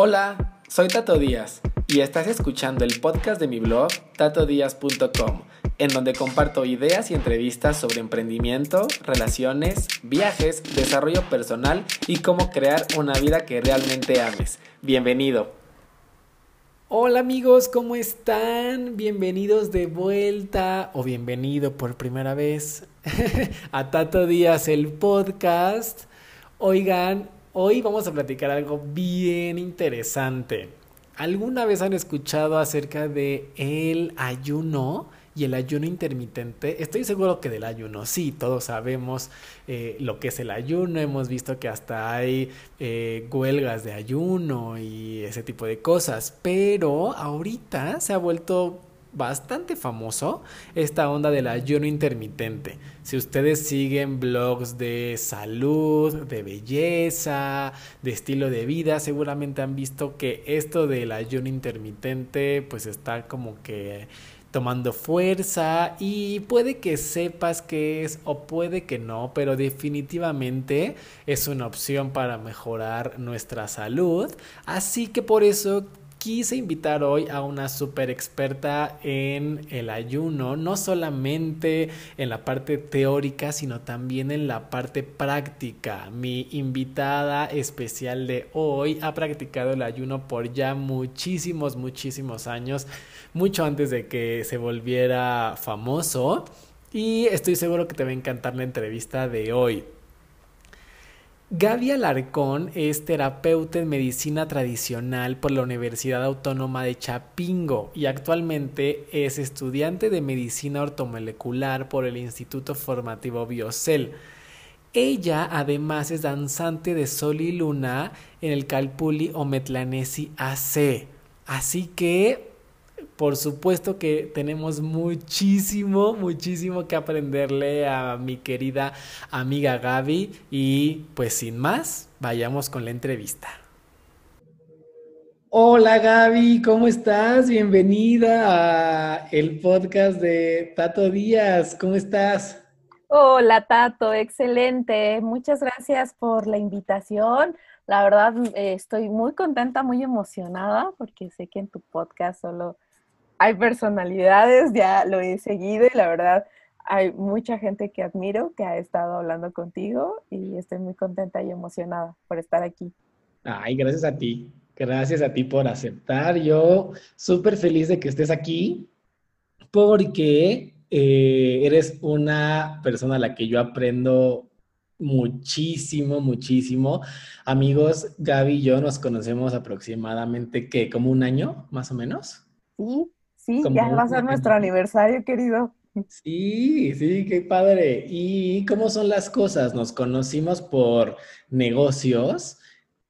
Hola, soy Tato Díaz y estás escuchando el podcast de mi blog tatodíaz.com, en donde comparto ideas y entrevistas sobre emprendimiento, relaciones, viajes, desarrollo personal y cómo crear una vida que realmente ames. Bienvenido. Hola amigos, ¿cómo están? Bienvenidos de vuelta o bienvenido por primera vez a Tato Díaz el podcast. Oigan, Hoy vamos a platicar algo bien interesante. ¿Alguna vez han escuchado acerca de el ayuno y el ayuno intermitente? Estoy seguro que del ayuno, sí, todos sabemos eh, lo que es el ayuno, hemos visto que hasta hay eh, huelgas de ayuno y ese tipo de cosas, pero ahorita se ha vuelto bastante famoso esta onda del ayuno intermitente. Si ustedes siguen blogs de salud, de belleza, de estilo de vida, seguramente han visto que esto del ayuno intermitente pues está como que tomando fuerza y puede que sepas qué es o puede que no, pero definitivamente es una opción para mejorar nuestra salud. Así que por eso quise invitar hoy a una super experta en el ayuno, no solamente en la parte teórica, sino también en la parte práctica. Mi invitada especial de hoy ha practicado el ayuno por ya muchísimos, muchísimos años, mucho antes de que se volviera famoso. Y estoy seguro que te va a encantar la entrevista de hoy. Gaby Alarcón es terapeuta en medicina tradicional por la Universidad Autónoma de Chapingo y actualmente es estudiante de medicina ortomolecular por el Instituto Formativo Biocel. Ella además es danzante de sol y luna en el Calpuli Ometlanesi AC. Así que por supuesto que tenemos muchísimo, muchísimo que aprenderle a mi querida amiga Gaby y pues sin más, vayamos con la entrevista. Hola Gaby, ¿cómo estás? Bienvenida a el podcast de Tato Díaz. ¿Cómo estás? Hola Tato, excelente. Muchas gracias por la invitación. La verdad, eh, estoy muy contenta, muy emocionada porque sé que en tu podcast solo hay personalidades, ya lo he seguido y la verdad hay mucha gente que admiro que ha estado hablando contigo y estoy muy contenta y emocionada por estar aquí. Ay, gracias a ti. Gracias a ti por aceptar. Yo súper feliz de que estés aquí porque eh, eres una persona a la que yo aprendo muchísimo, muchísimo. Amigos, Gaby y yo nos conocemos aproximadamente, ¿qué? ¿Como un año, más o menos? Sí, Sí, ya va a ser nuestro aniversario, querido. Sí, sí, qué padre. ¿Y cómo son las cosas? Nos conocimos por negocios,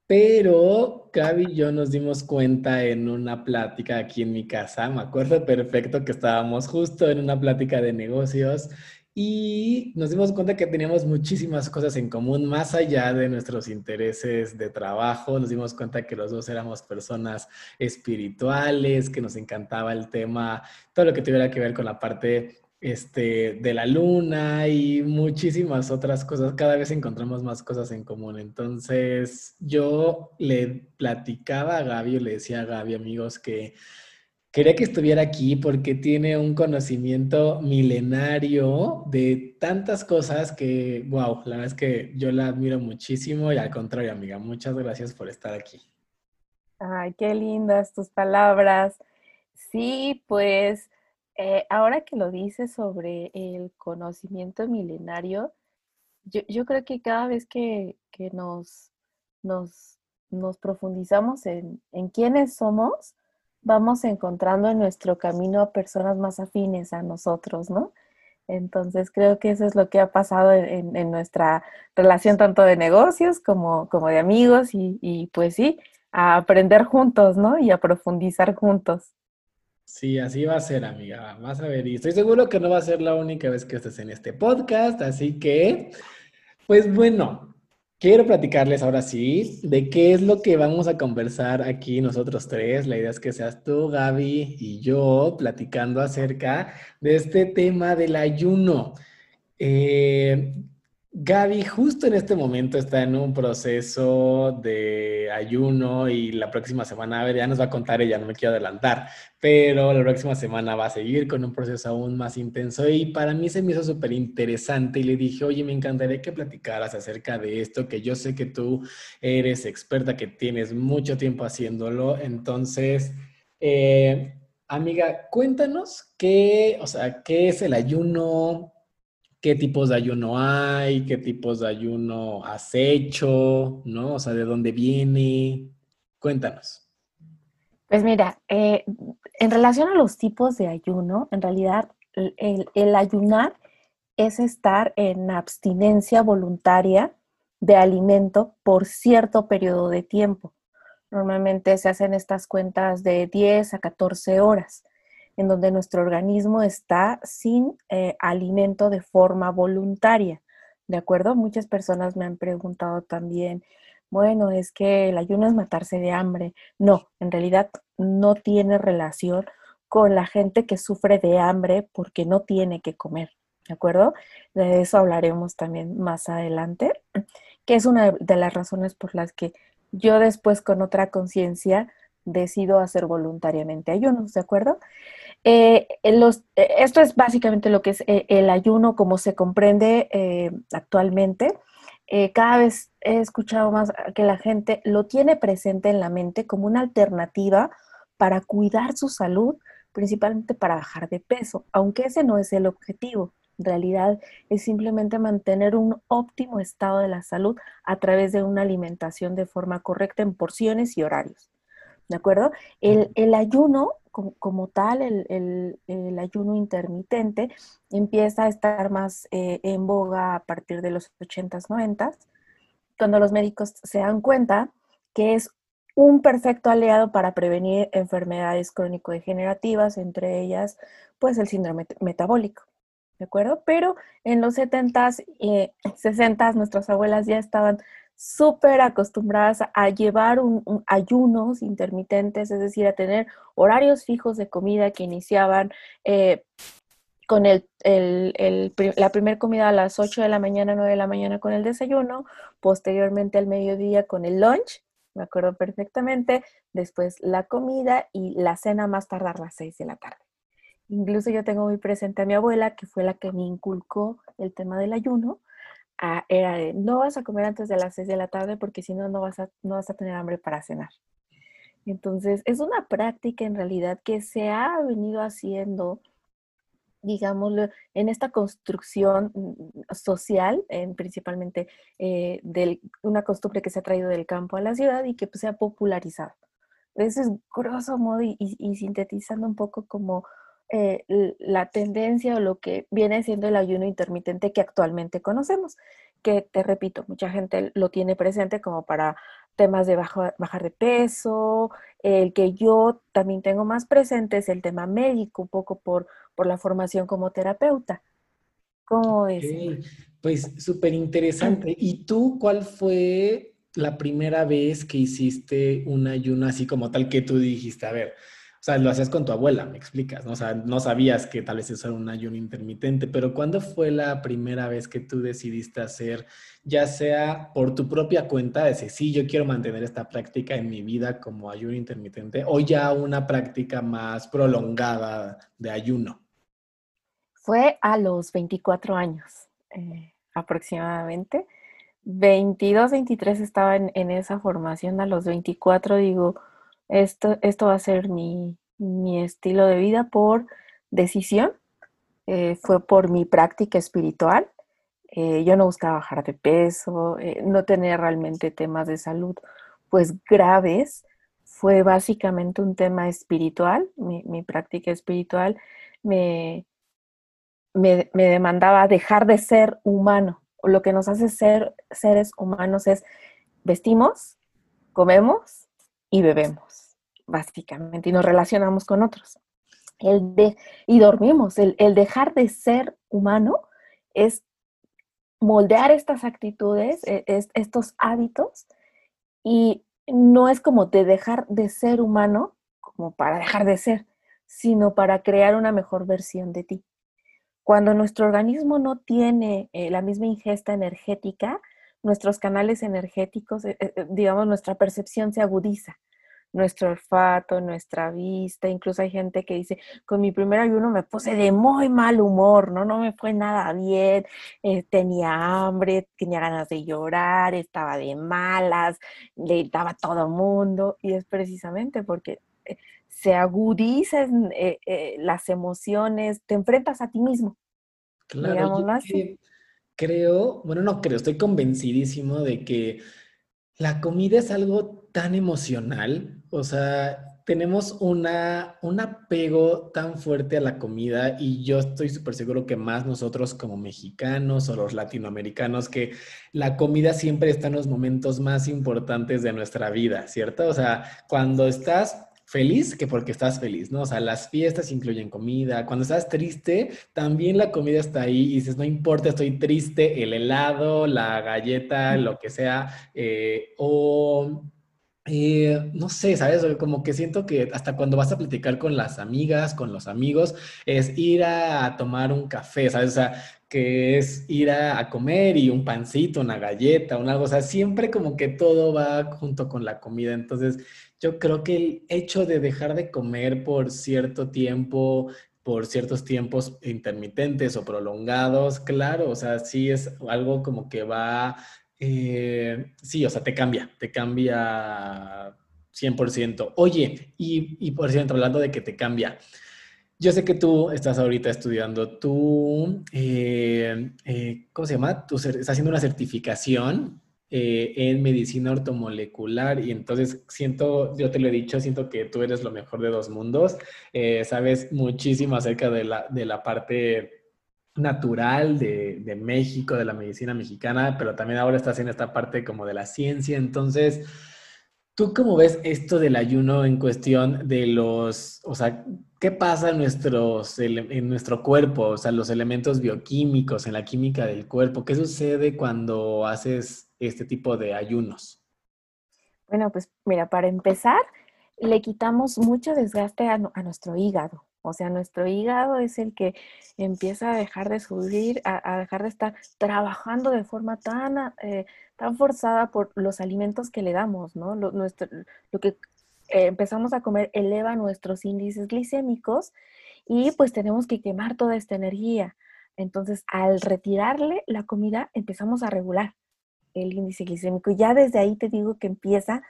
pero Gaby y yo nos dimos cuenta en una plática aquí en mi casa. Me acuerdo perfecto que estábamos justo en una plática de negocios y nos dimos cuenta que teníamos muchísimas cosas en común, más allá de nuestros intereses de trabajo. Nos dimos cuenta que los dos éramos personas espirituales, que nos encantaba el tema, todo lo que tuviera que ver con la parte este, de la luna y muchísimas otras cosas. Cada vez encontramos más cosas en común. Entonces, yo le platicaba a Gaby, le decía a Gaby, amigos, que Quería que estuviera aquí porque tiene un conocimiento milenario de tantas cosas que, wow, la verdad es que yo la admiro muchísimo y al contrario, amiga, muchas gracias por estar aquí. Ay, qué lindas tus palabras. Sí, pues eh, ahora que lo dices sobre el conocimiento milenario, yo, creo que cada vez que, nos, nos, nos profundizamos en, en quiénes somos, vamos encontrando en nuestro camino a personas más afines a nosotros, ¿no? Entonces creo que eso es lo que ha pasado en, nuestra relación tanto de negocios como, como de amigos y, y, pues sí, a aprender juntos, ¿no? Y a profundizar juntos. Sí, así va a ser, amiga. Vas a ver. Y estoy seguro que no va a ser la única vez que estés en este podcast. Así que, pues bueno, Quiero platicarles ahora sí de qué es lo que vamos a conversar aquí nosotros tres. La idea es que seas tú, Gaby, y yo platicando acerca de este tema del ayuno. Eh, Gaby justo en este momento está en un proceso de ayuno y la próxima semana, a ver, ya nos va a contar ella, no me quiero adelantar, pero la próxima semana va a seguir con un proceso aún más intenso y para mí se me hizo súper interesante y le dije, oye, me encantaría que platicaras acerca de esto, que yo sé que tú eres experta, que tienes mucho tiempo haciéndolo, entonces... Eh, amiga, cuéntanos qué, o sea, qué es el ayuno, qué tipos de ayuno hay, qué tipos de ayuno has hecho, ¿no? O sea, de dónde viene. Cuéntanos. Pues mira, eh, en relación a los tipos de ayuno, en realidad el, ayunar es estar en abstinencia voluntaria de alimento por cierto periodo de tiempo. Normalmente se hacen estas cuentas de 10 a 14 horas en donde nuestro organismo está sin eh, alimento de forma voluntaria. ¿De acuerdo? Muchas personas me han preguntado también, bueno, es que el ayuno es matarse de hambre. No, en realidad no tiene relación con la gente que sufre de hambre porque no tiene que comer. ¿De acuerdo? De eso hablaremos también más adelante, que es una de las razones por las que yo después con otra conciencia decido hacer voluntariamente ayunos, ¿de acuerdo? Eh, los, eh, esto es básicamente lo que es eh, el ayuno como se comprende actualmente. cada vez he escuchado más que la gente lo tiene presente en la mente como una alternativa para cuidar su salud, principalmente para bajar de peso, aunque ese no es el objetivo. En realidad es simplemente mantener un óptimo estado de la salud a través de una alimentación de forma correcta en porciones y horarios. ¿De acuerdo? El, ayuno como, tal, el, ayuno intermitente, empieza a estar más eh, en boga a partir de los 80s, 90s, cuando los médicos se dan cuenta que es un perfecto aliado para prevenir enfermedades crónico-degenerativas, entre ellas, pues el síndrome metabólico. ¿De acuerdo? Pero en los 70s, y 60s, nuestras abuelas ya estaban súper acostumbradas a llevar un, ayunos intermitentes, es decir, a tener horarios fijos de comida que iniciaban eh, con el, la primera comida a las 8 de la mañana, 9 de la mañana con el desayuno, posteriormente al mediodía con el lunch, me acuerdo perfectamente, después la comida y la cena más tardar las 6 de la tarde. Incluso yo tengo muy presente a mi abuela, que fue la que me inculcó el tema del ayuno, era de no vas a comer antes de las 6 de la tarde porque si no, no vas, a, no vas a tener hambre para cenar. Entonces, es una práctica en realidad que se ha venido haciendo, digámoslo, en esta construcción mm, social, en, principalmente eh, de una costumbre que se ha traído del campo a la ciudad y que pues, se ha popularizado. Ese es grosso modo y sintetizando un poco como eh, la tendencia o lo que viene siendo el ayuno intermitente que actualmente conocemos, que te repito, mucha gente lo tiene presente como para temas de bajar de peso, el que yo también tengo más presente es el tema médico, un poco por, por la formación como terapeuta. ¿Cómo es? Pues súper interesante. ¿Y tú cuál fue la primera vez que hiciste un ayuno así como tal que tú dijiste, a ver, o sea, lo hacías con tu abuela, me explicas, ¿no? Sabías que tal vez eso era un ayuno intermitente, pero ¿cuándo fue la primera vez que tú decidiste hacer, ya sea por tu propia cuenta, decir, sí, yo quiero mantener esta práctica en mi vida como ayuno intermitente, o ya una práctica más prolongada de ayuno? Fue a los 24 años eh, aproximadamente. 22, 23 estaba en, en esa formación, a los 24 digo, esto, esto va a ser mi, estilo de vida por decisión, eh, fue por mi práctica espiritual. Eh, yo no buscaba bajar de peso, eh, no tenía realmente temas de salud pues graves, fue básicamente un tema espiritual, mi, práctica espiritual me, me, me, demandaba dejar de ser humano. Lo que nos hace ser seres humanos es vestimos, comemos, y bebemos, básicamente, y nos relacionamos con otros. El de, y dormimos. El, dejar de ser humano es moldear estas actitudes, e, estos hábitos, y no es como de dejar de ser humano, como para dejar de ser, sino para crear una mejor versión de ti. cuando nuestro organismo no tiene eh, la misma ingesta energética, nuestros canales energéticos, eh, eh, digamos, nuestra percepción se agudiza nuestro olfato, nuestra vista. Incluso hay gente que dice, con mi primer ayuno me puse de muy mal humor, ¿no? No me fue nada bien, eh, tenía hambre, tenía ganas de llorar, estaba de malas, le daba a todo mundo. Y es precisamente porque eh, se agudizan eh, las emociones, te enfrentas a ti mismo. Claro, creo, bueno, no creo, estoy convencidísimo de que la comida es algo tan emocional, o sea, tenemos una, un apego tan fuerte a la comida y yo estoy súper seguro que más nosotros como mexicanos o los latinoamericanos, que la comida siempre está en los momentos más importantes de nuestra vida, ¿cierto? O sea, cuando estás feliz que porque estás feliz, ¿no? O sea, las fiestas incluyen comida. Cuando estás triste, también la comida está ahí y dices, no importa, estoy triste, el helado, la galleta, lo que sea, eh, o... Eh, no sé, ¿sabes? Como que siento que hasta cuando vas a platicar con las amigas, con los amigos, es ir a, tomar un café, ¿sabes? O sea, que es ir a, a, comer y un pancito, una galleta, un algo, o sea, siempre como que todo va junto con la comida. Entonces, yo creo que el hecho de dejar de comer por cierto tiempo, por ciertos tiempos intermitentes o prolongados, claro, o sea, sí es algo como que va, eh, sí, o sea, te cambia, te cambia 100%. Oye, y, y por cierto, hablando de que te cambia, yo sé que tú estás ahorita estudiando, tú, eh, eh, ¿cómo se llama? Tú estás haciendo una certificación eh, en medicina ortomolecular y entonces siento, yo te lo he dicho, siento que tú eres lo mejor de dos mundos, eh, sabes muchísimo acerca de la, de la parte natural de, de, México, de la medicina mexicana, pero también ahora estás en esta parte como de la ciencia, entonces... ¿Tú cómo ves esto del ayuno en cuestión de los, o sea, qué pasa en, nuestros, en nuestro cuerpo, o sea, los elementos bioquímicos, en la química del cuerpo? ¿Qué sucede cuando haces este tipo de ayunos? Bueno, pues mira, para empezar, le quitamos mucho desgaste a, nuestro hígado. O sea, nuestro hígado es el que empieza a dejar de subir, a, dejar de estar trabajando de forma tan, eh, tan forzada por los alimentos que le damos, ¿no? Lo, lo que eh, empezamos a comer eleva nuestros índices glicémicos y pues tenemos que quemar toda esta energía. Entonces, al retirarle la comida, empezamos a regular el índice glicémico. Ya desde ahí te digo que empieza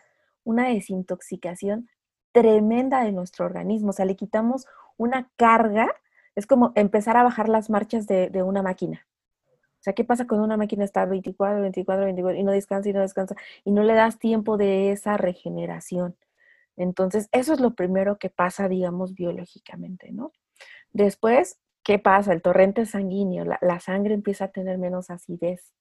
una desintoxicación tremenda de nuestro organismo. O sea, le quitamos una carga, es como empezar a bajar las marchas de, una máquina. O sea, ¿qué pasa cuando una máquina está 24, 24, 24 y no descansa y no descansa y no le das tiempo de esa regeneración? Entonces, eso es lo primero que pasa, digamos, biológicamente, ¿no? Después, ¿qué pasa? El torrente sanguíneo, la sangre empieza a tener menos acidez,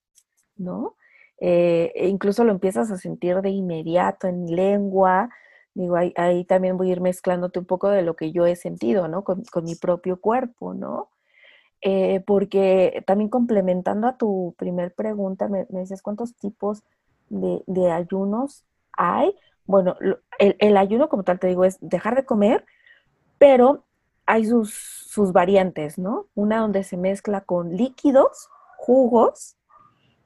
¿no? Eh, e incluso lo empiezas a sentir de inmediato en lengua. Digo, ahí, también voy a ir mezclándote un poco de lo que yo he sentido, ¿no? Con, mi propio cuerpo, ¿no? Eh, porque también complementando a tu primer pregunta, me, me decías cuántos tipos de, ayunos hay. Bueno, el, el, ayuno como tal te digo es dejar de comer, pero hay sus, sus variantes, ¿no? Una donde se mezcla con líquidos, jugos,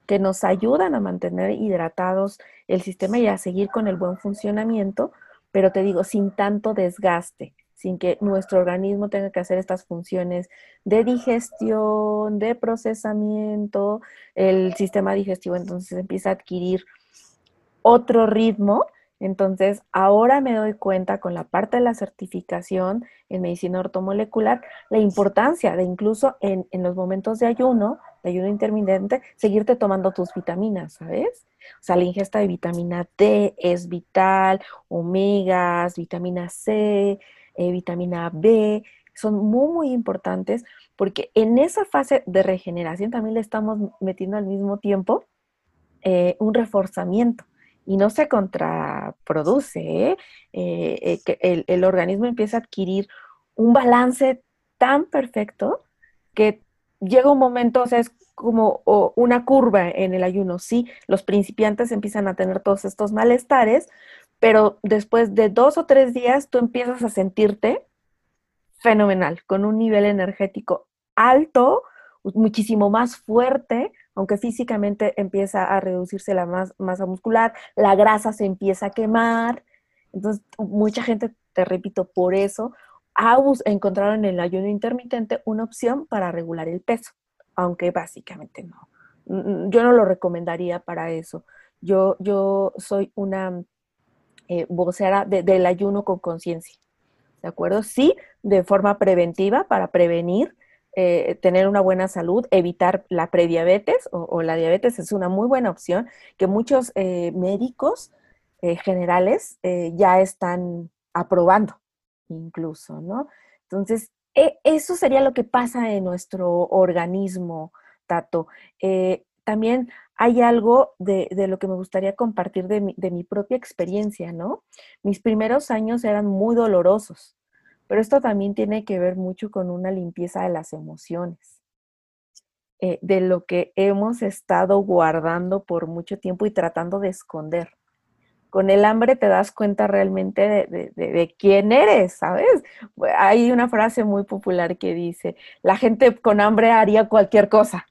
que nos ayudan a mantener hidratados el sistema y a seguir con el buen funcionamiento, pero te digo, sin tanto desgaste, sin que nuestro organismo tenga que hacer estas funciones de digestión, de procesamiento, el sistema digestivo entonces empieza a adquirir otro ritmo. Entonces, ahora me doy cuenta con la parte de la certificación en medicina ortomolecular, la importancia de incluso en, los momentos de ayuno, de ayuno intermitente, seguirte tomando tus vitaminas, ¿sabes? O sea, la ingesta de vitamina D es vital, omegas, vitamina C, eh, vitamina B, son muy, muy importantes porque en esa fase de regeneración también le estamos metiendo al mismo tiempo eh, un reforzamiento y no se contraproduce, ¿eh? Eh, el, organismo empieza a adquirir un balance tan perfecto que llega un momento, o sea, es como una curva en el ayuno, sí, los principiantes empiezan a tener todos estos malestares, pero después de dos o tres días tú empiezas a sentirte fenomenal, con un nivel energético alto, muchísimo más fuerte, aunque físicamente empieza a reducirse la masa muscular, la grasa se empieza a quemar. Entonces, mucha gente, te repito, por eso encontraron en el ayuno intermitente una opción para regular el peso, aunque básicamente no. Yo no lo recomendaría para eso. Yo, yo soy una eh, vocera del ayuno con conciencia. ¿De acuerdo? Sí, de forma preventiva, para prevenir, eh, tener una buena salud, evitar la prediabetes o, la diabetes es una muy buena opción que muchos eh, médicos eh, generales ya están aprobando incluso, ¿no? Entonces, e, eso sería lo que pasa en nuestro organismo, Tato. también hay algo de, lo que me gustaría compartir de mi, de mi propia experiencia, ¿no? Mis primeros años eran muy dolorosos pero esto también tiene que ver mucho con una limpieza de las emociones, eh, de lo que hemos estado guardando por mucho tiempo y tratando de esconder. Con el hambre te das cuenta realmente de, quién eres, ¿sabes? Hay una frase muy popular que dice, la gente con hambre haría cualquier cosa.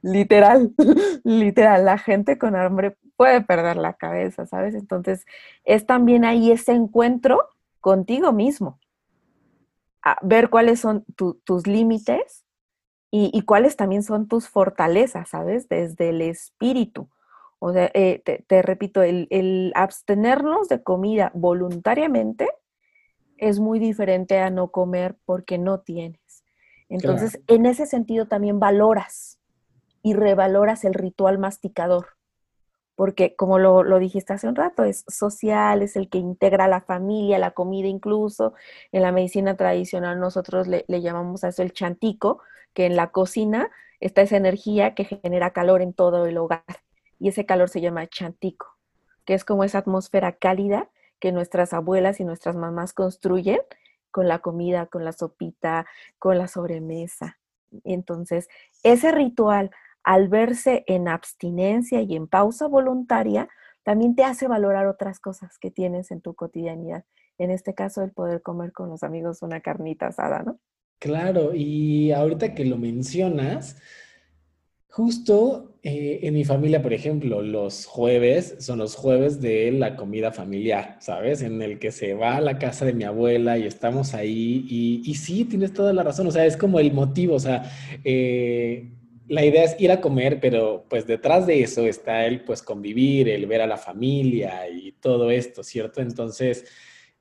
Literal, literal, la gente con hambre puede perder la cabeza, ¿sabes? Entonces, es también ahí ese encuentro contigo mismo ver cuáles son tus límites y, cuáles también son tus fortalezas, ¿sabes? Desde el espíritu. O sea, eh, te, repito, el, abstenernos de comida voluntariamente es muy diferente a no comer porque no tienes. Entonces, en ese sentido también valoras y revaloras el ritual masticador porque como lo, dijiste hace un rato, es social, es el que integra a la familia, la comida incluso. En la medicina tradicional nosotros le, llamamos a eso el chantico, que en la cocina está esa energía que genera calor en todo el hogar. Y ese calor se llama chantico, que es como esa atmósfera cálida que nuestras abuelas y nuestras mamás construyen con la comida, con la sopita, con la sobremesa. Entonces, ese ritual al verse en abstinencia y en pausa voluntaria, también te hace valorar otras cosas que tienes en tu cotidianidad. En este caso, el poder comer con los amigos una carnita asada, ¿no? Claro, y ahorita que lo mencionas, justo eh, en mi familia, por ejemplo, los jueves son los jueves de la comida familiar, ¿sabes? En el que se va a la casa de mi abuela y estamos ahí. Y, y sí, tienes toda la razón, o sea, es como el motivo, o sea, eh, la idea es ir a comer, pero pues detrás de eso está el pues convivir, el ver a la familia y todo esto, ¿cierto? Entonces,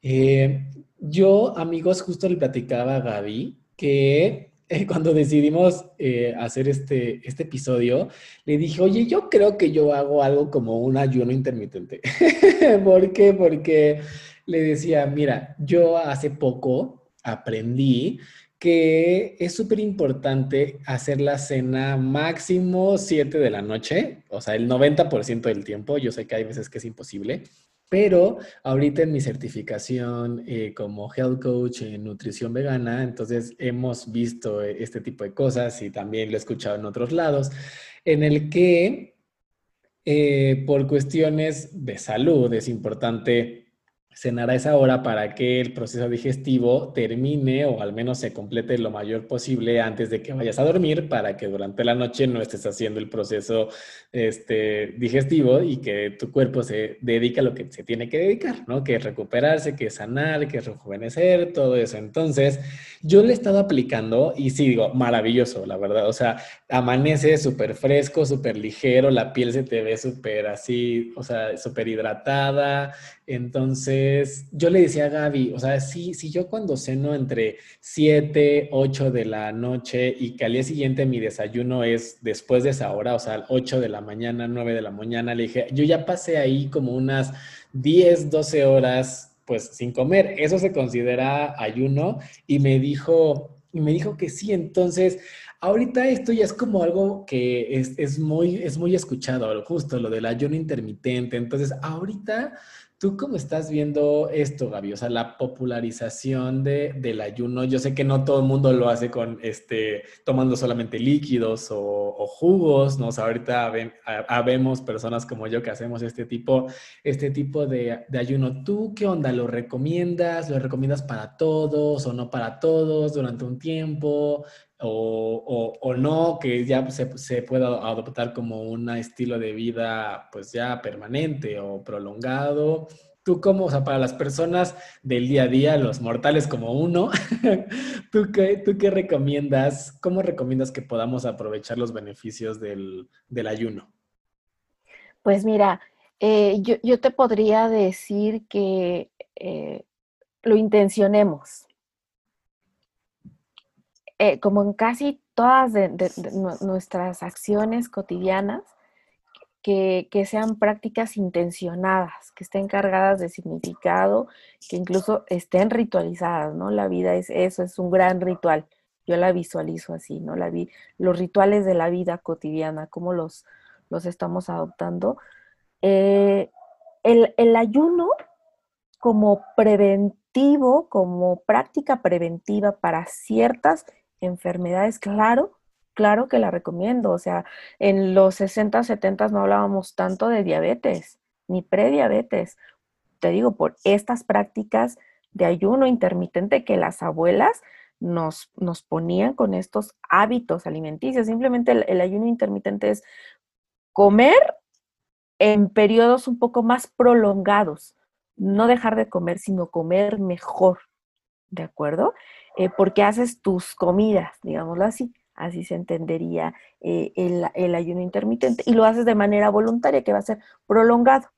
eh, yo, amigos, justo le platicaba a Gaby que eh, cuando decidimos eh, hacer este, este episodio, le dije, oye, yo creo que yo hago algo como un ayuno intermitente. ¿Por qué? Porque le decía, mira, yo hace poco aprendí que es súper importante hacer la cena máximo 7 de la noche, o sea, el 90% del tiempo. Yo sé que hay veces que es imposible, pero ahorita en mi certificación eh, como health coach en nutrición vegana, entonces hemos visto este tipo de cosas y también lo he escuchado en otros lados, en el que eh, por cuestiones de salud es importante cenar a esa hora para que el proceso digestivo termine o al menos se complete lo mayor posible antes de que vayas a dormir para que durante la noche no estés haciendo el proceso este, digestivo y que tu cuerpo se dedique a lo que se tiene que dedicar, ¿no? Que es recuperarse, que es sanar, que es rejuvenecer, todo eso. Entonces, yo le he estado aplicando y sí, digo, maravilloso, la verdad. O sea, amanece súper fresco, súper ligero, la piel se te ve súper así, o sea, súper hidratada. Entonces, yo le decía a Gaby, o sea, si, si yo cuando ceno entre 7, 8 de la noche y que al día siguiente mi desayuno es después de esa hora, o sea, 8 de la mañana, 9 de la mañana, le dije, yo ya pasé ahí como unas 10, 12 horas pues sin comer. Eso se considera ayuno y me dijo, y me dijo que sí. Entonces, ahorita esto ya es como algo que es, es, muy, es muy escuchado, justo lo del ayuno intermitente. Entonces, ahorita ¿Tú cómo estás viendo esto, Gaby? O sea, la popularización de, del ayuno. Yo sé que no todo el mundo lo hace con, este, tomando solamente líquidos o, jugos, ¿no? Ahorita vemos personas como yo que hacemos este tipo, este tipo de, de, ayuno. ¿Tú qué onda? ¿Lo recomiendas? ¿Lo recomiendas para todos o no para todos durante un tiempo? O, o, no, que ya se, se, pueda adoptar como un estilo de vida pues ya permanente o prolongado. Tú como, o sea, para las personas del día a día, los mortales como uno, ¿tú qué, ¿tú qué recomiendas? ¿Cómo recomiendas que podamos aprovechar los beneficios del, del ayuno? Pues mira, eh, yo, yo, te podría decir que eh, lo intencionemos. Eh, como en casi todas nuestras acciones cotidianas, que, sean prácticas intencionadas, que estén cargadas de significado, que incluso estén ritualizadas, ¿no? La vida es eso, es un gran ritual. Yo la visualizo así, ¿no? La vi, los rituales de la vida cotidiana, cómo los, los estamos adoptando. Eh, el, el ayuno como preventivo, como práctica preventiva para ciertas enfermedades, claro, claro que la recomiendo. O sea, en los 60, 70 no hablábamos tanto de diabetes, ni prediabetes. Te digo, por estas prácticas de ayuno intermitente que las abuelas nos, nos ponían con estos hábitos alimenticios. Simplemente el ayuno intermitente es comer en periodos un poco más prolongados. No dejar de comer, sino comer mejor. ¿De acuerdo? Eh, porque haces tus comidas, digámoslo así. Así se entendería eh, el, ayuno intermitente. Y lo haces de manera voluntaria, que va a ser prolongado.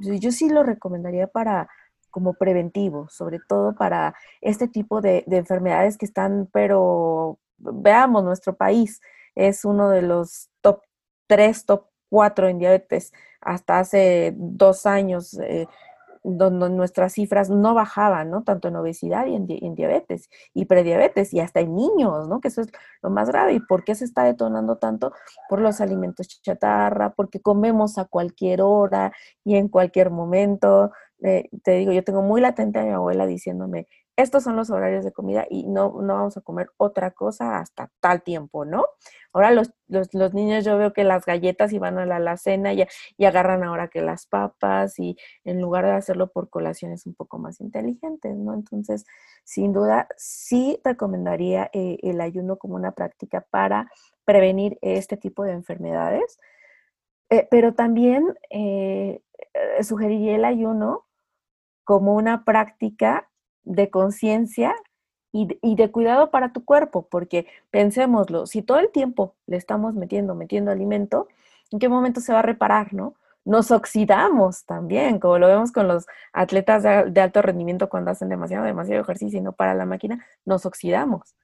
Yo sí lo recomendaría para como preventivo, sobre todo para este tipo de, de enfermedades que están, pero veamos, nuestro país es uno de los top 3, top 4 en diabetes. Hasta hace dos años eh, donde nuestras cifras no bajaban, ¿no? Tanto en obesidad y en, diabetes y prediabetes y hasta en niños, ¿no? Que eso es lo más grave. ¿Y por qué se está detonando tanto? Por los alimentos chatarra, porque comemos a cualquier hora y en cualquier momento. Eh, te digo, yo tengo muy latente a mi abuela diciéndome, estos son los horarios de comida y no, no vamos a comer otra cosa hasta tal tiempo, ¿no? Ahora los, niños yo veo que las galletas y van a la alacena y, y, agarran ahora que las papas y en lugar de hacerlo por colaciones un poco más inteligentes, ¿no? Entonces, sin duda, sí recomendaría eh, el ayuno como una práctica para prevenir este tipo de enfermedades, eh, pero también eh, sugeriría el ayuno como una práctica de conciencia y, de cuidado para tu cuerpo, porque pensémoslo, si todo el tiempo le estamos metiendo, metiendo alimento, ¿en qué momento se va a reparar, no? Nos oxidamos también, como lo vemos con los atletas de, alto rendimiento cuando hacen demasiado, demasiado ejercicio y no para la máquina, nos oxidamos.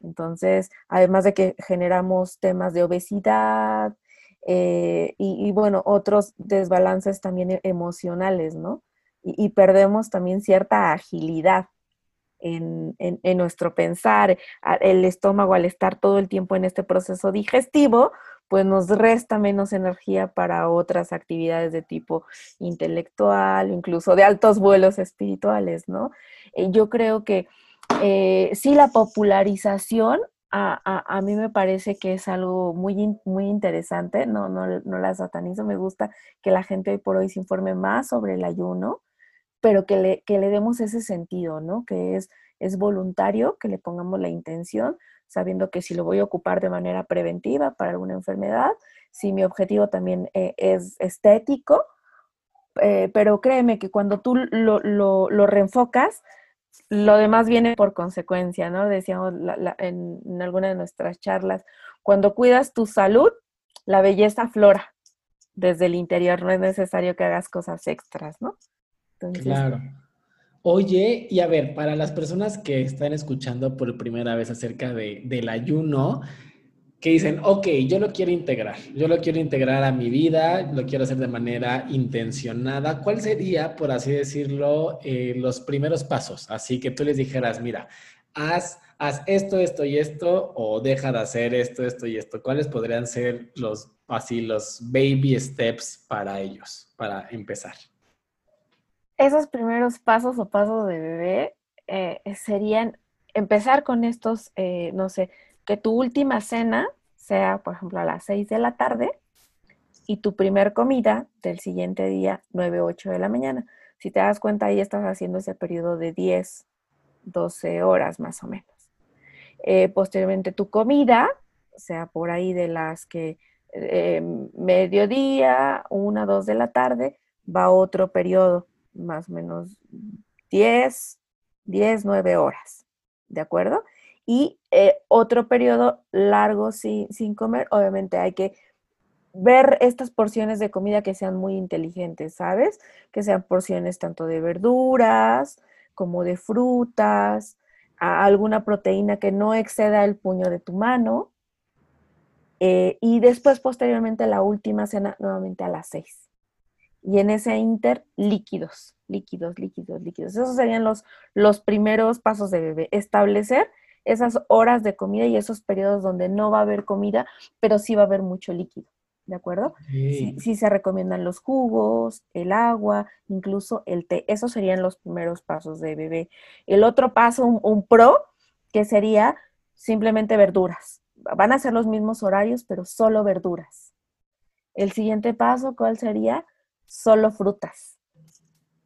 Entonces, además de que generamos temas de obesidad eh, y, bueno, otros desbalances también emocionales, ¿no? Y, perdemos también cierta agilidad en, nuestro pensar. El estómago al estar todo el tiempo en este proceso digestivo, pues nos resta menos energía para otras actividades de tipo intelectual, incluso de altos vuelos espirituales, ¿no? Eh, yo creo que eh, sí la popularización a, mí me parece que es algo muy, muy interesante, no, no, no la satanizo, me gusta que la gente hoy por hoy se informe más sobre el ayuno, pero que le, que le demos ese sentido, ¿no? Que es, es voluntario, que le pongamos la intención, sabiendo que si lo voy a ocupar de manera preventiva para alguna enfermedad, si mi objetivo también eh, es estético, eh, pero créeme que cuando tú lo, lo, lo, reenfocas, lo demás viene por consecuencia, ¿no? Decíamos en, en alguna de nuestras charlas, cuando cuidas tu salud, la belleza flora desde el interior, no es necesario que hagas cosas extras, ¿no? Claro. Oye, y a ver, para las personas que están escuchando por primera vez acerca de, del ayuno, que dicen, ok, yo lo quiero integrar, yo lo quiero integrar a mi vida, lo quiero hacer de manera intencionada, ¿cuál sería, por así decirlo, eh, los primeros pasos? Así que tú les dijeras, mira, haz, haz esto, esto y esto, o deja de hacer esto, esto y esto. ¿Cuáles podrían ser los, así, los baby steps para ellos, para empezar? Esos primeros pasos o pasos de bebé eh, serían empezar con estos, eh, no sé, que tu última cena sea, por ejemplo, a las 6 de la tarde y tu primer comida del siguiente día, 9, 8 de la mañana. Si te das cuenta, ahí estás haciendo ese periodo de 10, 12 horas más o menos. eh, posteriormente tu comida, sea, por ahí de las que eh, mediodía, una, dos de la tarde, va otro periodo, más o menos 10, 10, 9 horas, ¿de acuerdo? Y eh, otro periodo largo sin, sin comer, obviamente hay que ver estas porciones de comida que sean muy inteligentes, ¿sabes? Que sean porciones tanto de verduras como de frutas, alguna proteína que no exceda el puño de tu mano. Eh, y después, posteriormente, la última cena nuevamente a las seis. Y en ese inter, líquidos, líquidos, líquidos, líquidos. Esos serían los, los primeros pasos de bebé. Establecer esas horas de comida y esos periodos donde no va a haber comida, pero sí va a haber mucho líquido. ¿de acuerdo? Sí. se recomiendan los jugos, el agua, incluso el té. Esos serían los primeros pasos de bebé. El otro paso, un, pro, que sería simplemente verduras. Van a ser los mismos horarios, pero solo verduras. El siguiente paso, ¿cuál sería? Solo frutas.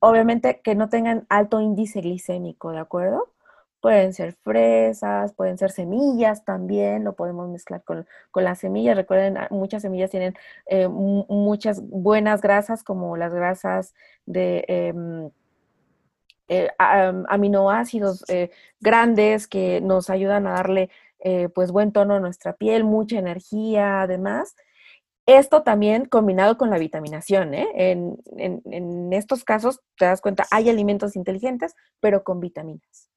Obviamente que no tengan alto índice glicémico, ¿de acuerdo? Pueden ser fresas, pueden ser semillas también, lo podemos mezclar con, las semillas. Recuerden, ah, muchas semillas tienen eh, muchas buenas grasas, como las grasas de em, eh, aminoácidos eh, grandes que nos ayudan a darle pues buen tono a nuestra piel, mucha energía además. Esto también combinado con la vitaminación, en, en estos casos te das cuenta, hay alimentos inteligentes, pero con vitaminas.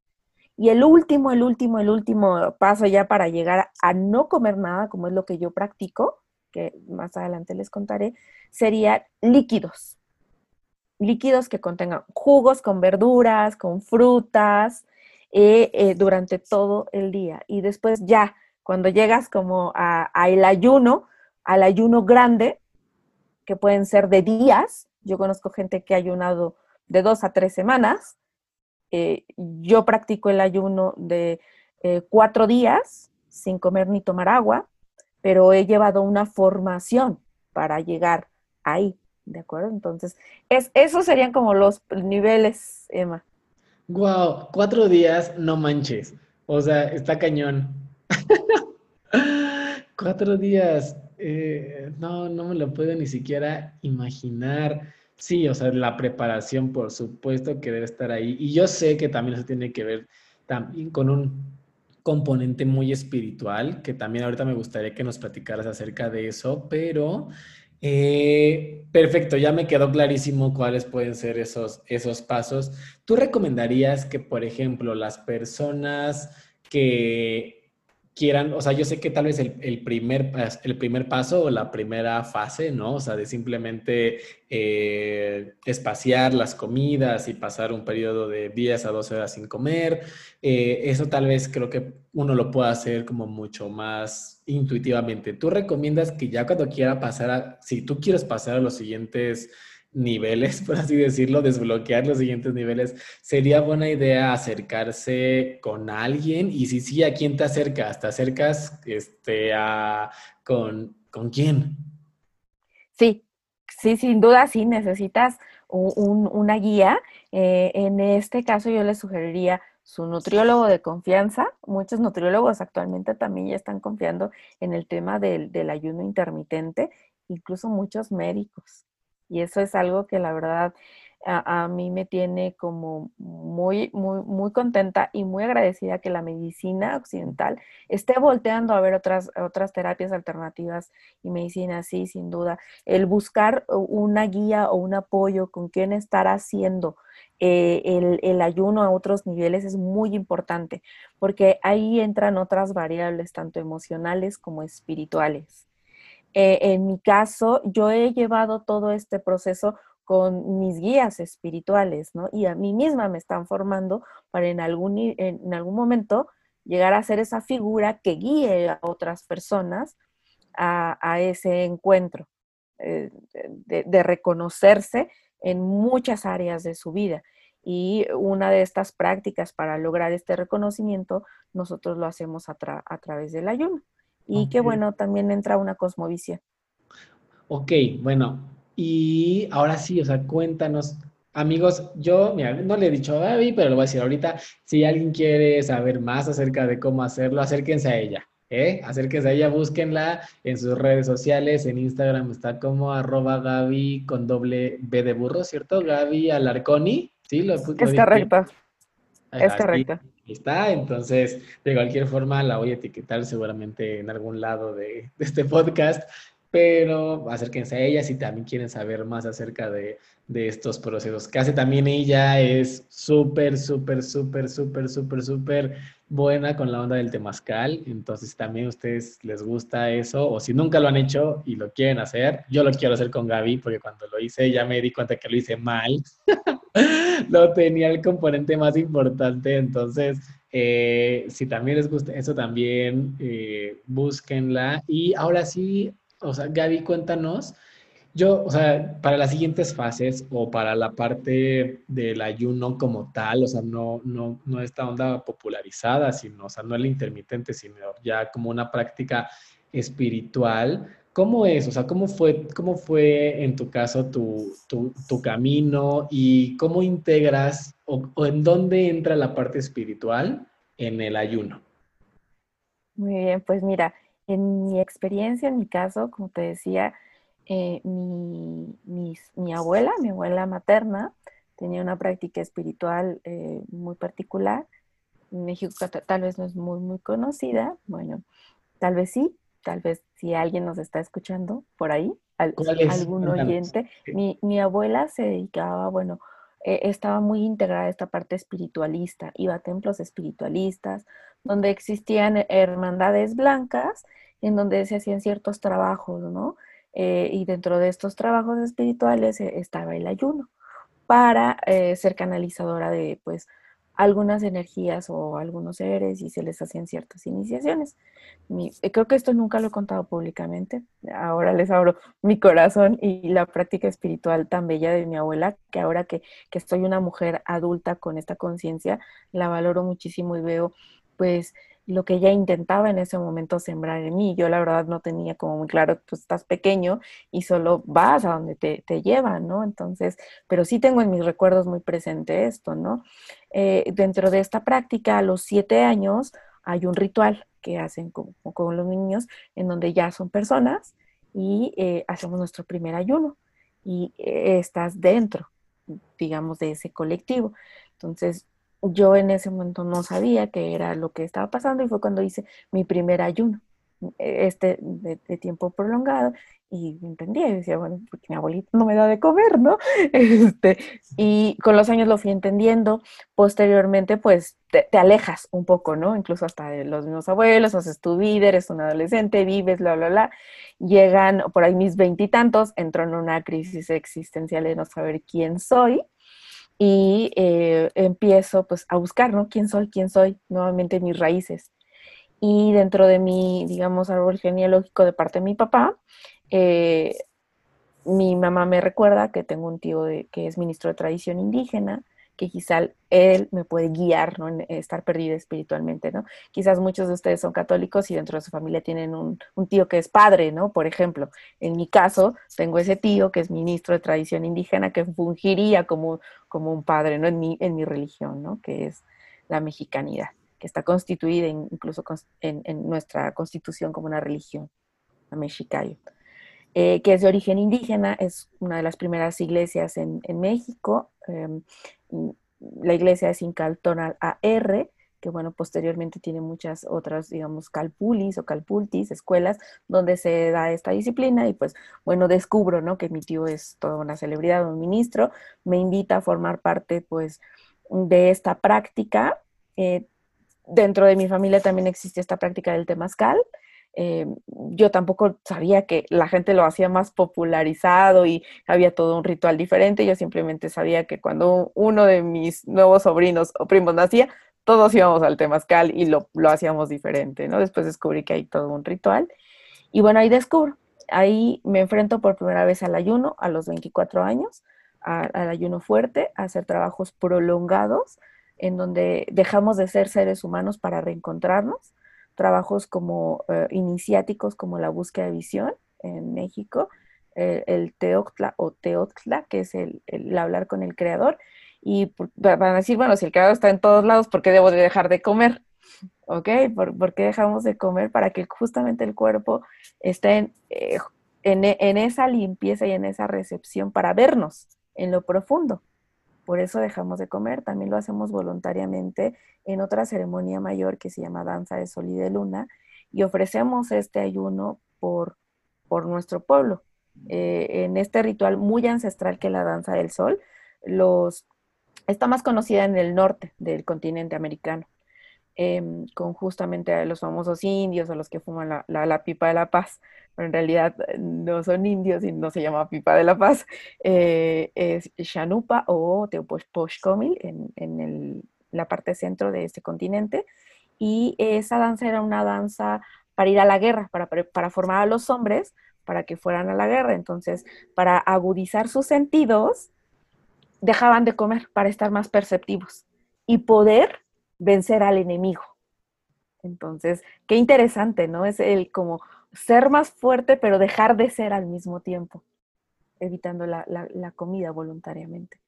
Y el último, el último, el último paso ya para llegar a no comer nada, como es lo que yo practico, que más adelante les contaré, sería líquidos. Líquidos que contengan jugos con verduras, con frutas, eh, eh, durante todo el día. Y después ya, cuando llegas como al ayuno, al ayuno grande, que pueden ser de días, yo conozco gente que ha ayunado de dos a tres semanas, eh, yo practico el ayuno de eh, cuatro días sin comer ni tomar agua, pero he llevado una formación para llegar ahí, ¿de acuerdo? Entonces, es, esos serían como los niveles, Emma. Wow, cuatro días, no manches. O sea, está cañón. cuatro días, eh, no, no me lo puedo ni siquiera imaginar. Sí, o sea, la preparación, por supuesto que debe estar ahí. Y yo sé que también eso tiene que ver también con un componente muy espiritual, que también ahorita me gustaría que nos platicaras acerca de eso, pero eh, perfecto, ya me quedó clarísimo cuáles pueden ser esos, esos pasos. ¿Tú recomendarías que, por ejemplo, las personas que quieran, o sea, yo sé que tal vez el, primer, el primer paso o la primera fase, ¿no? O sea, de simplemente eh, espaciar las comidas y pasar un periodo de 10 a 12 horas sin comer, eh, eso tal vez creo que uno lo pueda hacer como mucho más intuitivamente. ¿Tú recomiendas que ya cuando quiera pasar a, si tú quieres pasar a los siguientes niveles, por así decirlo, desbloquear los siguientes niveles, sería buena idea acercarse con alguien y si sí, ¿a quién te acercas? ¿Te acercas este, a, con, con quién? Sí, sí, sin duda sí necesitas una guía. Eh, en este caso yo le sugeriría su nutriólogo de confianza. Muchos nutriólogos actualmente también ya están confiando en el tema del, del ayuno intermitente, incluso muchos médicos. Y eso es algo que la verdad a, mí me tiene como muy, muy, muy contenta y muy agradecida que la medicina occidental esté volteando a ver otras, otras terapias alternativas y medicina, sí, sin duda. El buscar una guía o un apoyo con quien estar haciendo eh, el, el, ayuno a otros niveles es muy importante, porque ahí entran otras variables, tanto emocionales como espirituales. Eh, en mi caso, yo he llevado todo este proceso con mis guías espirituales, ¿no? Y a mí misma me están formando para en algún, en algún momento llegar a ser esa figura que guíe a otras personas a, ese encuentro, eh, de, reconocerse en muchas áreas de su vida. Y una de estas prácticas para lograr este reconocimiento, nosotros lo hacemos a través del ayuno y que bueno, también entra una cosmovisión. Ok, bueno, y ahora sí, o sea, cuéntanos Amigos, yo no le he dicho a Gaby, pero lo voy a decir ahorita. Si alguien quiere saber más acerca de cómo hacerlo, acérquense a ella. ¿eh? Acérquense a ella, búsquenla en sus redes sociales. En Instagram está como arroba Gaby con doble B de burro, ¿cierto? Gaby Alarconi. ¿Sí? Lo, es correcto. es correcto. Ahí está, entonces de cualquier forma la voy a etiquetar seguramente en algún lado de, de este podcast pero acérquense a ella si también quieren saber más acerca de, de estos procesos. Hace también ella es súper, súper, súper, súper, súper, súper buena con la onda del temazcal. Entonces también a ustedes les gusta eso, o si nunca lo han hecho y lo quieren hacer, yo lo quiero hacer con Gaby, porque cuando lo hice ya me di cuenta que lo hice mal. no tenía el componente más importante, entonces eh, si también les gusta eso también, eh, búsquenla. Y ahora sí, o sea, Gaby, cuéntanos. Yo, o sea, para las siguientes fases o para la parte del ayuno como tal, o sea, no, no, no esta onda popularizada, sino, o sea, no el intermitente, sino ya como una práctica espiritual, ¿cómo es? O sea, ¿cómo fue, cómo fue en tu caso tu, tu, tu camino y cómo integras o, o en dónde entra la parte espiritual en el ayuno? Muy bien, pues mira, en mi experiencia, en mi caso, como te decía, eh, mi, mi, abuela, mi abuela materna, tenía una práctica espiritual eh, muy particular. En México tal vez no es muy, muy conocida. Bueno, tal vez sí, tal vez si alguien nos está escuchando por ahí, algún oyente. Mi, mi, abuela se dedicaba, bueno, eh, estaba muy integrada a esta parte espiritualista, iba a templos espiritualistas, donde existían hermandades blancas en donde se hacían ciertos trabajos, ¿no? Eh, y dentro de estos trabajos espirituales eh, estaba el ayuno para eh, ser canalizadora de, pues, algunas energías o algunos seres y se les hacían ciertas iniciaciones. creo que esto nunca lo he contado públicamente. Ahora les abro mi corazón y la práctica espiritual tan bella de mi abuela, que ahora que, que soy una mujer adulta con esta conciencia, la valoro muchísimo y veo pues lo que ella intentaba en ese momento sembrar en mí. Yo la verdad no tenía como muy claro, tú estás pequeño y solo vas a donde te, te llevan, ¿no? Entonces, pero sí tengo en mis recuerdos muy presente esto, ¿no? Eh, dentro de esta práctica, a los siete años, hay un ritual que hacen con, con los niños en donde ya son personas y eh, hacemos nuestro primer ayuno y eh, estás dentro, digamos, de ese colectivo. Entonces, yo en ese momento no sabía qué era lo que estaba pasando y fue cuando hice mi primer ayuno, e, este de, tiempo prolongado y entendía y decía, bueno, porque mi abuelita no me da de comer, ¿no? Este, y con los años lo fui entendiendo, posteriormente pues te, alejas un poco, ¿no? Incluso hasta de los mismos abuelos, haces tu vida, eres un adolescente, vives, bla, bla, bla. Llegan por ahí mis veintitantos, entro en una crisis existencial de no saber quién soy y eh, empiezo pues a buscar, ¿no? ¿Quién soy? ¿Quién soy? Nuevamente mis raíces. Y dentro de mi, digamos, árbol genealógico de parte de mi papá, eh, mi mamá me recuerda que tengo un tío que es ministro de tradición indígena, que quizá él me puede guiar, ¿no? En estar perdida espiritualmente, ¿no? Quizás muchos de ustedes son católicos y dentro de su familia tienen un, tío que es padre, ¿no? Por ejemplo, en mi caso, tengo ese tío que es ministro de tradición indígena que fungiría como, como un padre, ¿no? En mi, en mi religión, ¿no? Que es la mexicanidad, que está constituida incluso en, nuestra constitución como una religión, la mexicayo. Eh, que es de origen indígena, es una de las primeras iglesias en, México. Em, la iglesia es Incaltonal AR, que bueno, posteriormente tiene muchas otras, digamos, calpulis o calpultis, escuelas donde se da esta disciplina y pues bueno, descubro, ¿no? Que mi tío es toda una celebridad, un ministro, me invita a formar parte pues de esta práctica. Eh, dentro de mi familia también existe esta práctica del temazcal, eh, yo tampoco sabía que la gente lo hacía más popularizado y había todo un ritual diferente. Yo simplemente sabía que cuando uno de mis nuevos sobrinos o primos nacía, todos íbamos al temazcal y lo, lo hacíamos diferente, ¿no? Después descubrí que hay todo un ritual. Y bueno, ahí descubro, ahí me enfrento por primera vez al ayuno a los 24 años, al ayuno fuerte, a hacer trabajos prolongados en donde dejamos de ser seres humanos para reencontrarnos trabajos como eh, iniciáticos como la búsqueda de visión en México, el, Teoctla o Teoctla, que es el, hablar con el creador, y van a decir, bueno, si el creador está en todos lados, ¿por qué debo de dejar de comer? ¿Ok? ¿Por, qué dejamos de comer? Para que justamente el cuerpo esté eh, en, en esa limpieza y en esa recepción para vernos en lo profundo. Por eso dejamos de comer. También lo hacemos voluntariamente en otra ceremonia mayor que se llama Danza de Sol y de Luna y ofrecemos este ayuno por, por nuestro pueblo. Eh, en este ritual muy ancestral que es la danza del sol, los, está más conocida en el norte del continente americano, em, con justamente los famosos indios o los que fuman la, pipa de la paz, pero en realidad eh, no son indios y no se llama pipa de la paz, eh, es Shanupa o Teopochpochcomil en, en la parte centro de este continente, y esa danza era una danza para ir a la guerra, para, para formar a los hombres para que fueran a la guerra. Entonces, para agudizar sus sentidos, dejaban de comer para estar más perceptivos y poder vencer al enemigo. Entonces, qué interesante, ¿no? Es el como ser más fuerte, pero dejar de ser al mismo tiempo, evitando la, la comida voluntariamente.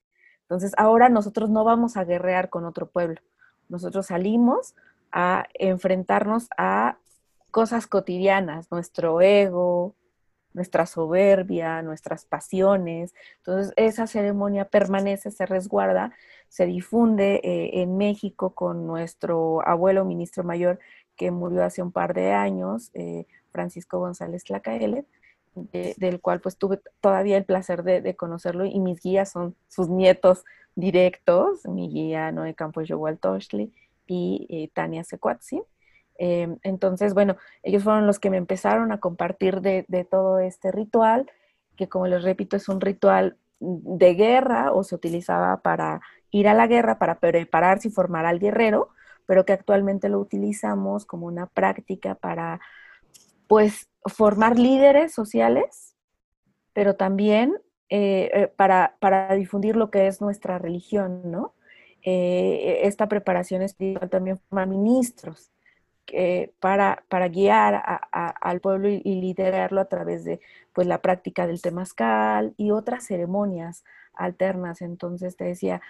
Entonces, ahora nosotros no vamos a guerrear con otro pueblo. Nosotros salimos a enfrentarnos a cosas cotidianas, nuestro ego, nuestra soberbia, nuestras pasiones. Entonces, esa ceremonia permanece, se resguarda, se difunde eh, en México con nuestro abuelo ministro mayor que murió hace un par de años, eh, Francisco González Tlacaele, del cual pues tuve todavía el placer de, conocerlo y mis guías son sus nietos directos, mi guía Noé Campos Toshli y eh, Tania Secuatzi. Em, entonces, bueno, ellos fueron los que me empezaron a compartir de, todo este ritual, que como les repito, es un ritual de guerra o se utilizaba para ir a la guerra, para prepararse y formar al guerrero, pero que actualmente lo utilizamos como una práctica para, pues, formar líderes sociales, pero también eh, eh, para, para, difundir lo que es nuestra religión, ¿no? Eh, esta preparación espiritual también forma ministros para, para, guiar al pueblo y, liderarlo a través de pues, la práctica del temazcal y otras ceremonias alternas. Entonces te decía,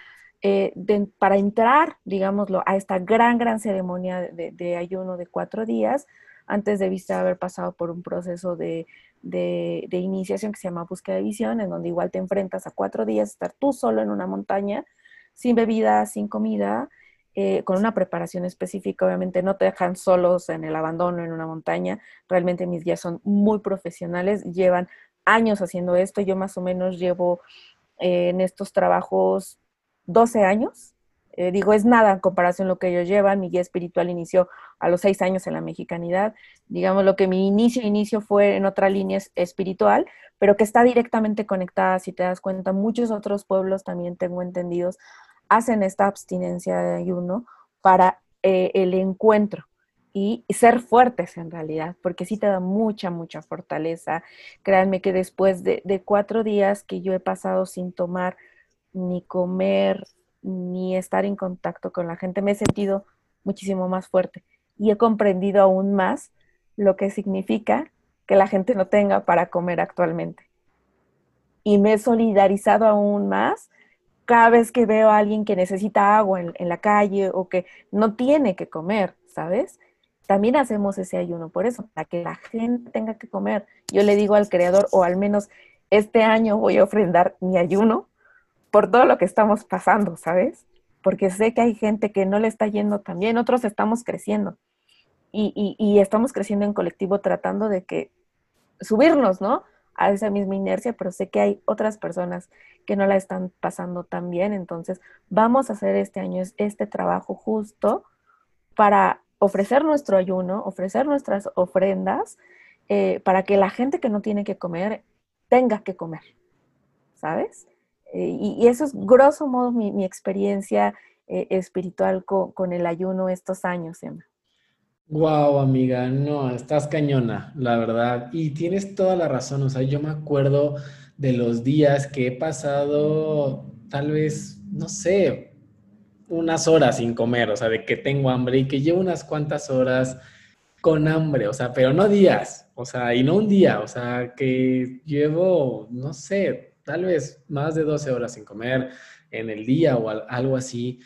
para entrar, digámoslo, a esta gran, gran ceremonia de, ayuno de cuatro días, antes de vista haber pasado por un proceso de, de, iniciación que se llama búsqueda de visión, en donde igual te enfrentas a cuatro días, estar tú solo en una montaña, sin bebida, sin comida, eh, con una preparación específica, obviamente no te dejan solos en el abandono en una montaña. Realmente mis guías son muy profesionales, llevan años haciendo esto. Yo más o menos llevo eh, en estos trabajos 12 años. Eh, digo, es nada en comparación lo que ellos llevan. Mi guía espiritual inició a los 6 años en la mexicanidad. Digamos, lo que mi inicio, inicio fue en otra línea espiritual, pero que está directamente conectada, si te das cuenta. Muchos otros pueblos también tengo entendidos hacen esta abstinencia de ayuno para eh, el encuentro y ser fuertes en realidad, porque sí te da mucha, mucha fortaleza. Créanme que después de, cuatro días que yo he pasado sin tomar ni comer, ni estar en contacto con la gente, me he sentido muchísimo más fuerte y he comprendido aún más lo que significa que la gente no tenga para comer actualmente. Y me he solidarizado aún más cada vez que veo a alguien que necesita agua en, la calle o que no tiene que comer, ¿sabes? También hacemos ese ayuno por eso, para que la gente tenga que comer. Yo le digo al creador, o al menos este año voy a ofrendar mi ayuno por todo lo que estamos pasando, ¿sabes? Porque sé que hay gente que no le está yendo tan bien, otros estamos creciendo. Y, estamos creciendo en colectivo tratando de que subirnos, ¿no? a esa misma inercia, pero sé que hay otras personas que no la están pasando tan bien, entonces vamos a hacer este año este trabajo justo para ofrecer nuestro ayuno, ofrecer nuestras ofrendas, eh, para que la gente que no tiene que comer tenga que comer, ¿sabes? Eh, y, eso es grosso modo mi, experiencia eh, espiritual con, con, el ayuno estos años, Emma. Wow, amiga, no, estás cañona, la verdad. Y tienes toda la razón, o sea, yo me acuerdo de los días que he pasado, tal vez, no sé, unas horas sin comer, o sea, de que tengo hambre y que llevo unas cuantas horas con hambre, o sea, pero no días, o sea, y no un día, o sea, que llevo, no sé, tal vez más de 12 horas sin comer en el día o algo así,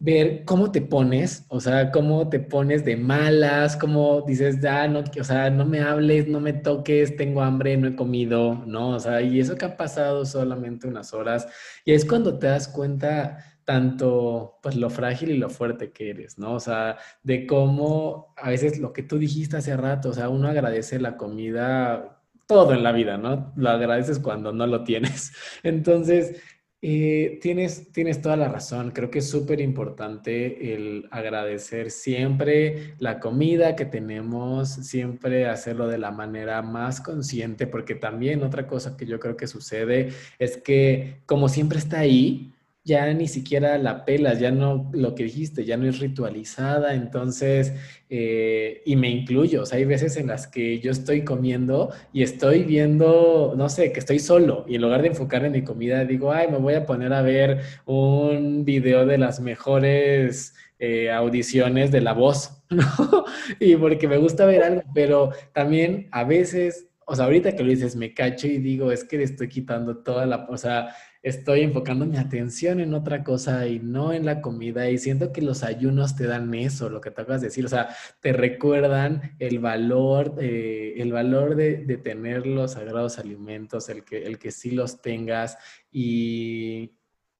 ver cómo te pones, o sea, cómo te pones de malas, cómo dices, ya, no, o sea, no me hables, no me toques, tengo hambre, no he comido, ¿no? O sea, y eso que ha pasado solamente unas horas, y es cuando te das cuenta tanto, pues, lo frágil y lo fuerte que eres, ¿no? O sea, de cómo a veces lo que tú dijiste hace rato, o sea, uno agradece la comida, todo en la vida, ¿no? Lo agradeces cuando no lo tienes. Entonces, eh, tienes, tienes toda la razón. Creo que es súper importante el agradecer siempre la comida que tenemos, siempre hacerlo de la manera más consciente, porque también otra cosa que yo creo que sucede es que como siempre está ahí, ya ni siquiera la pelas, ya no, lo que dijiste, ya no es ritualizada, entonces, eh, y me incluyo, o sea, hay veces en las que yo estoy comiendo y estoy viendo, no sé, que estoy solo y en lugar de enfocar en mi comida, digo, ay, me voy a poner a ver un video de las mejores eh, audiciones de la voz, ¿no? Y porque me gusta ver algo, pero también a veces, o sea, ahorita que lo dices, me cacho y digo, es que le estoy quitando toda la, o sea, estoy enfocando mi atención en otra cosa y no en la comida y siento que los ayunos te dan eso, lo que te acabas de decir, o sea, te recuerdan el valor, eh, el valor de, tener los sagrados alimentos, el que, el que sí los tengas y,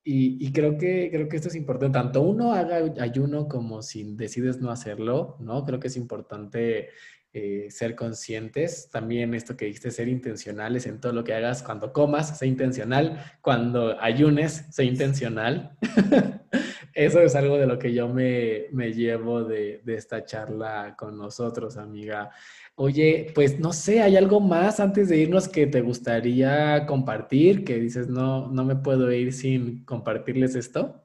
y, creo, que, creo que esto es importante, tanto uno haga ayuno como si decides no hacerlo, ¿no? Creo que es importante eh, ser conscientes. También esto que dijiste, ser intencionales en todo lo que hagas. Cuando comas, sé intencional. Cuando ayunes, sé intencional. Eso es algo de lo que yo me, me llevo de, de, esta charla con nosotros, amiga. Oye, pues no sé, ¿hay algo más antes de irnos que te gustaría compartir? Que dices, no, no me puedo ir sin compartirles esto.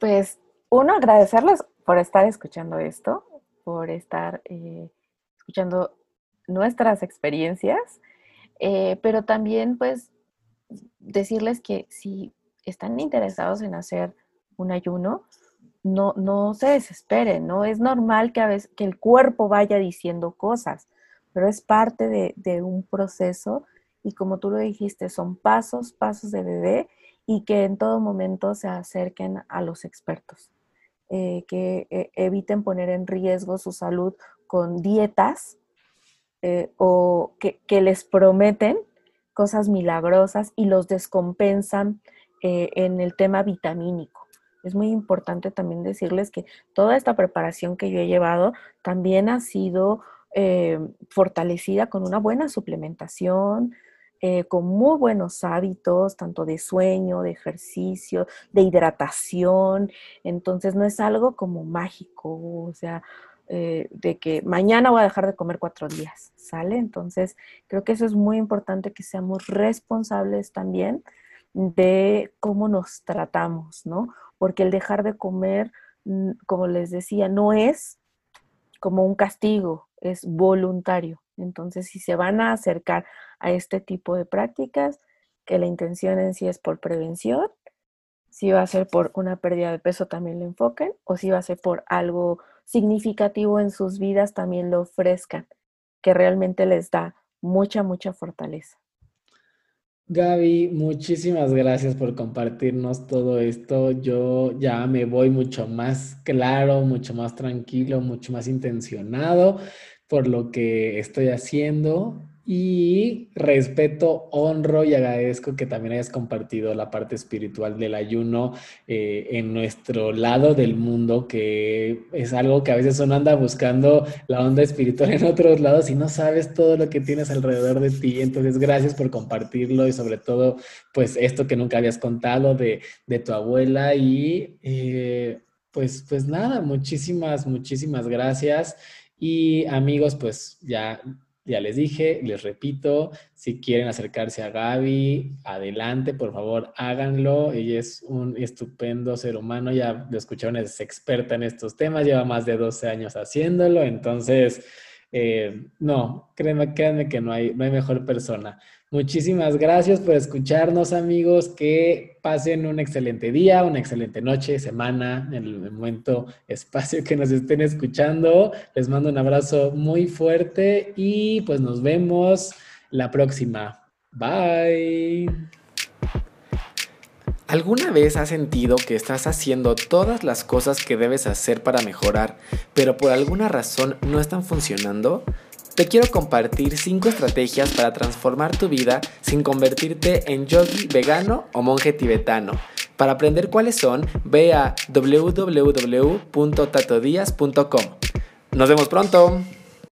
Pues uno, agradecerles por estar escuchando esto por estar eh, escuchando nuestras experiencias, eh, pero también pues decirles que si están interesados en hacer un ayuno, no, no se desesperen, ¿no? Es normal que a veces que el cuerpo vaya diciendo cosas, pero es parte de, de un proceso y como tú lo dijiste, son pasos, pasos de bebé y que en todo momento se acerquen a los expertos. Eh, que eh, eviten poner en riesgo su salud con dietas eh, o que, les prometen cosas milagrosas y los descompensan en el tema vitamínico. Es muy importante también decirles que toda esta preparación que yo he llevado también ha sido fortalecida con una buena suplementación, eh, con muy buenos hábitos, tanto de sueño, de ejercicio, de hidratación. Entonces no es algo como mágico, o sea, eh, de que mañana voy a dejar de comer cuatro días, ¿sale? Entonces creo que eso es muy importante que seamos responsables también de cómo nos tratamos, ¿no? Porque el dejar de comer, mm, como les decía, no es como un castigo, es voluntario. Entonces, si se van a acercar a este tipo de prácticas, que la intención en sí es por prevención, si va a ser por una pérdida de peso también lo enfoquen, o si va a ser por algo significativo en sus vidas también lo ofrezcan, que realmente les da mucha, mucha fortaleza. Gaby, muchísimas gracias por compartirnos todo esto. Yo ya me voy mucho más claro, mucho más tranquilo, mucho más intencionado por lo que estoy haciendo y respeto, honro y agradezco que también hayas compartido la parte espiritual del ayuno eh, en nuestro lado del mundo, que es algo que a veces uno anda buscando la onda espiritual en otros lados y no sabes todo lo que tienes alrededor de ti. Entonces, gracias por compartirlo y sobre todo, pues esto que nunca habías contado de, tu abuela y... Eh, pues, pues nada, muchísimas, muchísimas gracias. Y amigos, pues ya, ya les dije, les repito, si quieren acercarse a Gaby, adelante, por favor, háganlo. Ella es un estupendo ser humano, ya lo escucharon, es experta en estos temas, lleva más de 12 años haciéndolo, entonces, eh, no, créanme, créanme que no hay, no hay mejor persona. Muchísimas gracias por escucharnos, amigos. Que pasen un excelente día, una excelente noche, semana, en el momento, espacio que nos estén escuchando. Les mando un abrazo muy fuerte y pues nos vemos la próxima. Bye. ¿Alguna vez has sentido que estás haciendo todas las cosas que debes hacer para mejorar, pero por alguna razón no están funcionando? Te quiero compartir 5 estrategias para transformar tu vida sin convertirte en yogi vegano o monje tibetano. Para aprender cuáles son, ve a www.tatodias.com. Nos vemos pronto.